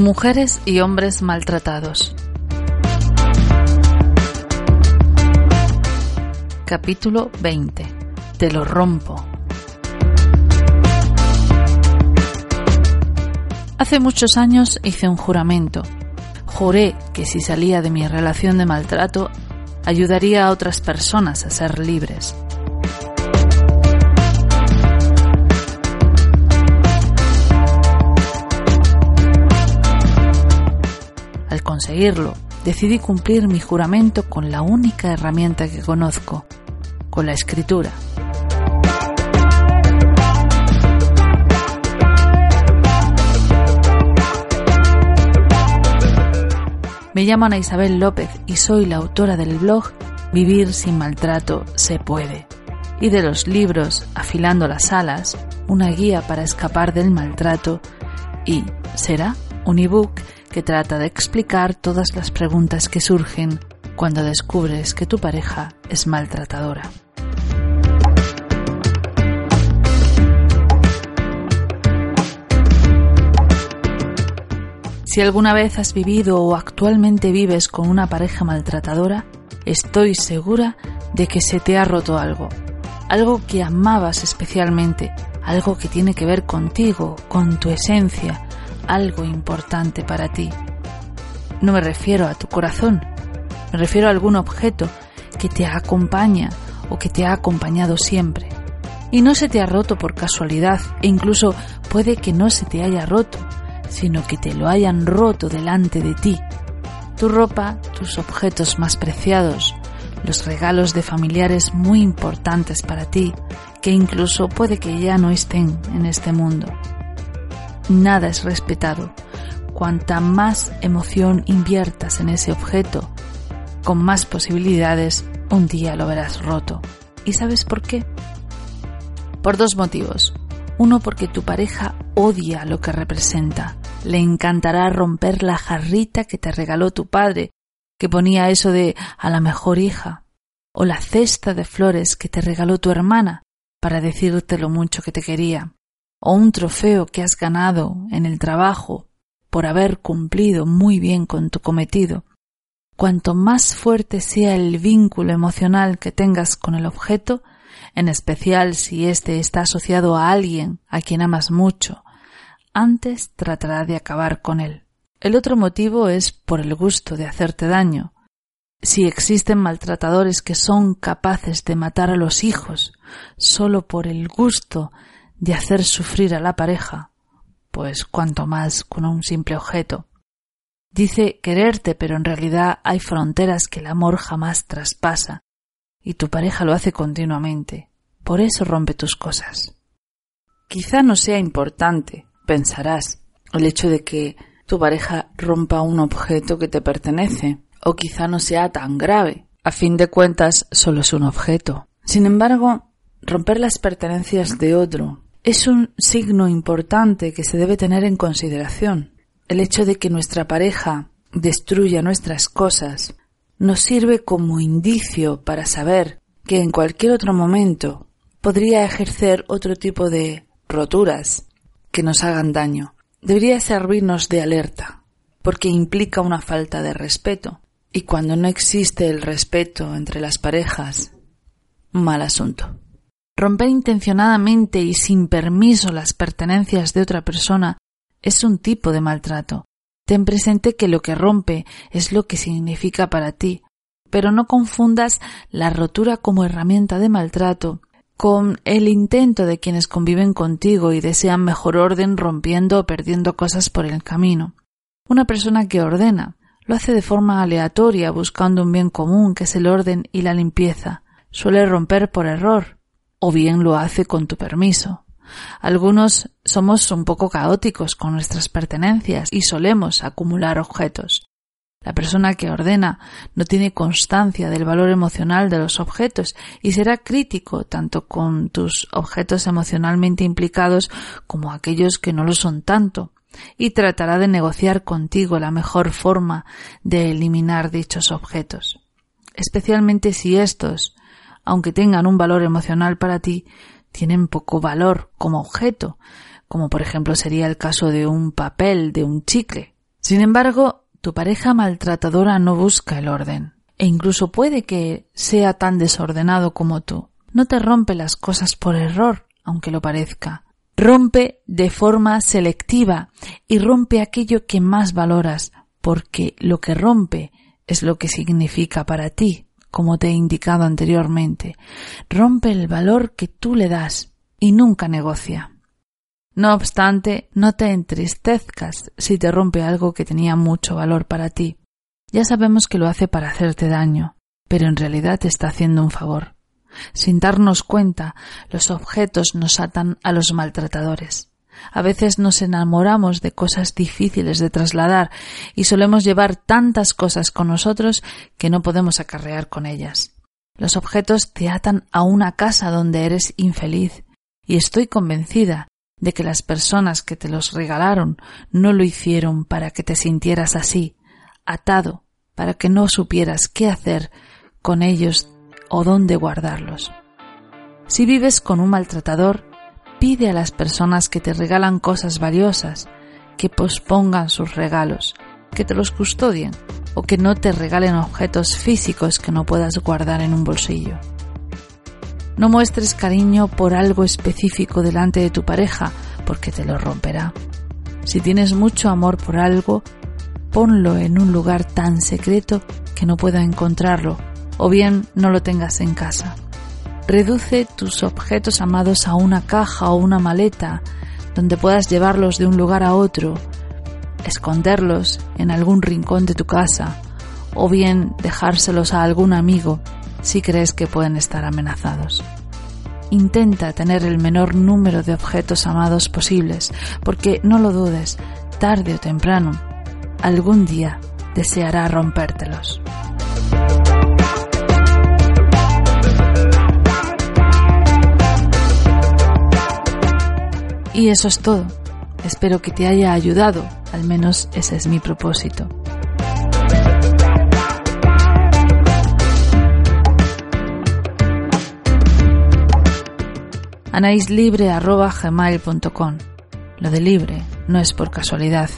Mujeres y hombres maltratados. Capítulo 20. Te lo rompo. Hace muchos años hice un juramento. Juré que si salía de mi relación de maltrato, ayudaría a otras personas a ser libres. Conseguirlo, decidí cumplir mi juramento con la única herramienta que conozco, con la escritura. Me llamo Ana Isabel López y soy la autora del blog Vivir sin maltrato se puede y de los libros Afilando las alas, una guía para escapar del maltrato y Será un ebook que trata de explicar todas las preguntas que surgen cuando descubres que tu pareja es maltratadora. Si alguna vez has vivido o actualmente vives con una pareja maltratadora, estoy segura de que se te ha roto algo. Algo que amabas especialmente, algo que tiene que ver contigo, con tu esencia, algo importante para ti. No me refiero a tu corazón, me refiero a algún objeto que te acompaña o que te ha acompañado siempre. Y no se te ha roto por casualidad e incluso puede que no se te haya roto, sino que te lo hayan roto delante de ti. Tu ropa, tus objetos más preciados, los regalos de familiares muy importantes para ti, que incluso puede que ya no estén en este mundo. Nada es respetado. Cuanta más emoción inviertas en ese objeto, con más posibilidades un día lo verás roto. ¿Y sabes por qué? Por dos motivos. Uno porque tu pareja odia lo que representa. Le encantará romper la jarrita que te regaló tu padre, que ponía eso de a la mejor hija, o la cesta de flores que te regaló tu hermana, para decirte lo mucho que te quería, o un trofeo que has ganado en el trabajo por haber cumplido muy bien con tu cometido. Cuanto más fuerte sea el vínculo emocional que tengas con el objeto, en especial si éste está asociado a alguien a quien amas mucho, antes tratará de acabar con él. El otro motivo es por el gusto de hacerte daño. Si existen maltratadores que son capaces de matar a los hijos solo por el gusto de hacer sufrir a la pareja, pues cuanto más con un simple objeto. Dice quererte, pero en realidad hay fronteras que el amor jamás traspasa, y tu pareja lo hace continuamente. Por eso rompe tus cosas. Quizá no sea importante, pensarás, el hecho de que tu pareja rompa un objeto que te pertenece, o quizá no sea tan grave. A fin de cuentas, solo es un objeto. Sin embargo, romper las pertenencias de otro es un signo importante que se debe tener en consideración. El hecho de que nuestra pareja destruya nuestras cosas nos sirve como indicio para saber que en cualquier otro momento podría ejercer otro tipo de roturas que nos hagan daño. Debería servirnos de alerta, porque implica una falta de respeto. Y cuando no existe el respeto entre las parejas, mal asunto. Romper intencionadamente y sin permiso las pertenencias de otra persona es un tipo de maltrato. Ten presente que lo que rompe es lo que significa para ti, pero no confundas la rotura como herramienta de maltrato con el intento de quienes conviven contigo y desean mejor orden rompiendo o perdiendo cosas por el camino. Una persona que ordena lo hace de forma aleatoria buscando un bien común que es el orden y la limpieza. Suele romper por error o bien lo hace con tu permiso. Algunos somos un poco caóticos con nuestras pertenencias y solemos acumular objetos. La persona que ordena no tiene constancia del valor emocional de los objetos y será crítico tanto con tus objetos emocionalmente implicados como aquellos que no lo son tanto y tratará de negociar contigo la mejor forma de eliminar dichos objetos, especialmente si estos, aunque tengan un valor emocional para ti, tienen poco valor como objeto, como por ejemplo sería el caso de un papel, de un chicle, Sin embargo, tu pareja maltratadora no busca el orden, e incluso puede que sea tan desordenado como tú. No te rompe las cosas por error, aunque lo parezca. Rompe de forma selectiva y rompe aquello que más valoras, porque lo que rompe es lo que significa para ti, como te he indicado anteriormente. Rompe el valor que tú le das y nunca negocia. No obstante, no te entristezcas si te rompe algo que tenía mucho valor para ti. Ya sabemos que lo hace para hacerte daño, pero en realidad te está haciendo un favor. Sin darnos cuenta, los objetos nos atan a los maltratadores. A veces nos enamoramos de cosas difíciles de trasladar y solemos llevar tantas cosas con nosotros que no podemos acarrear con ellas. Los objetos te atan a una casa donde eres infeliz y estoy convencida de que las personas que te los regalaron no lo hicieron para que te sintieras así, atado para que no supieras qué hacer con ellos o dónde guardarlos. Si vives con un maltratador, pide a las personas que te regalan cosas valiosas que pospongan sus regalos, que te los custodien o que no te regalen objetos físicos que no puedas guardar en un bolsillo. No muestres cariño por algo específico delante de tu pareja porque te lo romperá. Si tienes mucho amor por algo, ponlo en un lugar tan secreto que no pueda encontrarlo, o bien no lo tengas en casa. Reduce tus objetos amados a una caja o una maleta donde puedas llevarlos de un lugar a otro, esconderlos en algún rincón de tu casa, o bien dejárselos a algún amigo si crees que pueden estar amenazados. Intenta tener el menor número de objetos amados posibles, porque no lo dudes, tarde o temprano algún día deseará rompértelos. Y eso es todo. Espero que te haya ayudado, al menos ese es mi propósito. anaislibre.gmail.com Lo de libre no es por casualidad.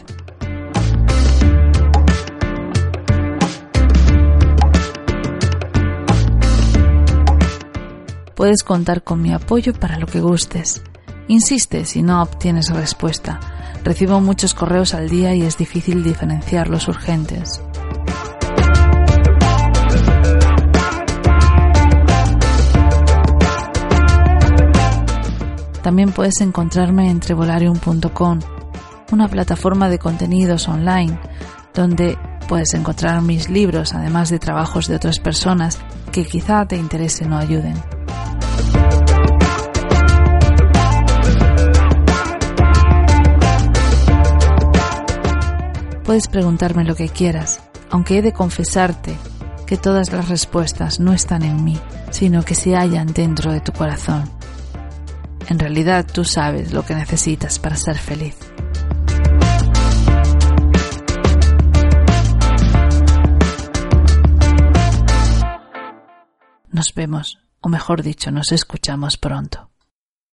Puedes contar con mi apoyo para lo que gustes. Insiste si no obtienes respuesta. Recibo muchos correos al día y es difícil diferenciar los urgentes. También puedes encontrarme en trevolarium.com, una plataforma de contenidos online donde puedes encontrar mis libros, además de trabajos de otras personas que quizá te interesen o ayuden. Puedes preguntarme lo que quieras, aunque he de confesarte que todas las respuestas no están en mí, sino que se hallan dentro de tu corazón. En realidad tú sabes lo que necesitas para ser feliz. Nos vemos, o mejor dicho, nos escuchamos pronto.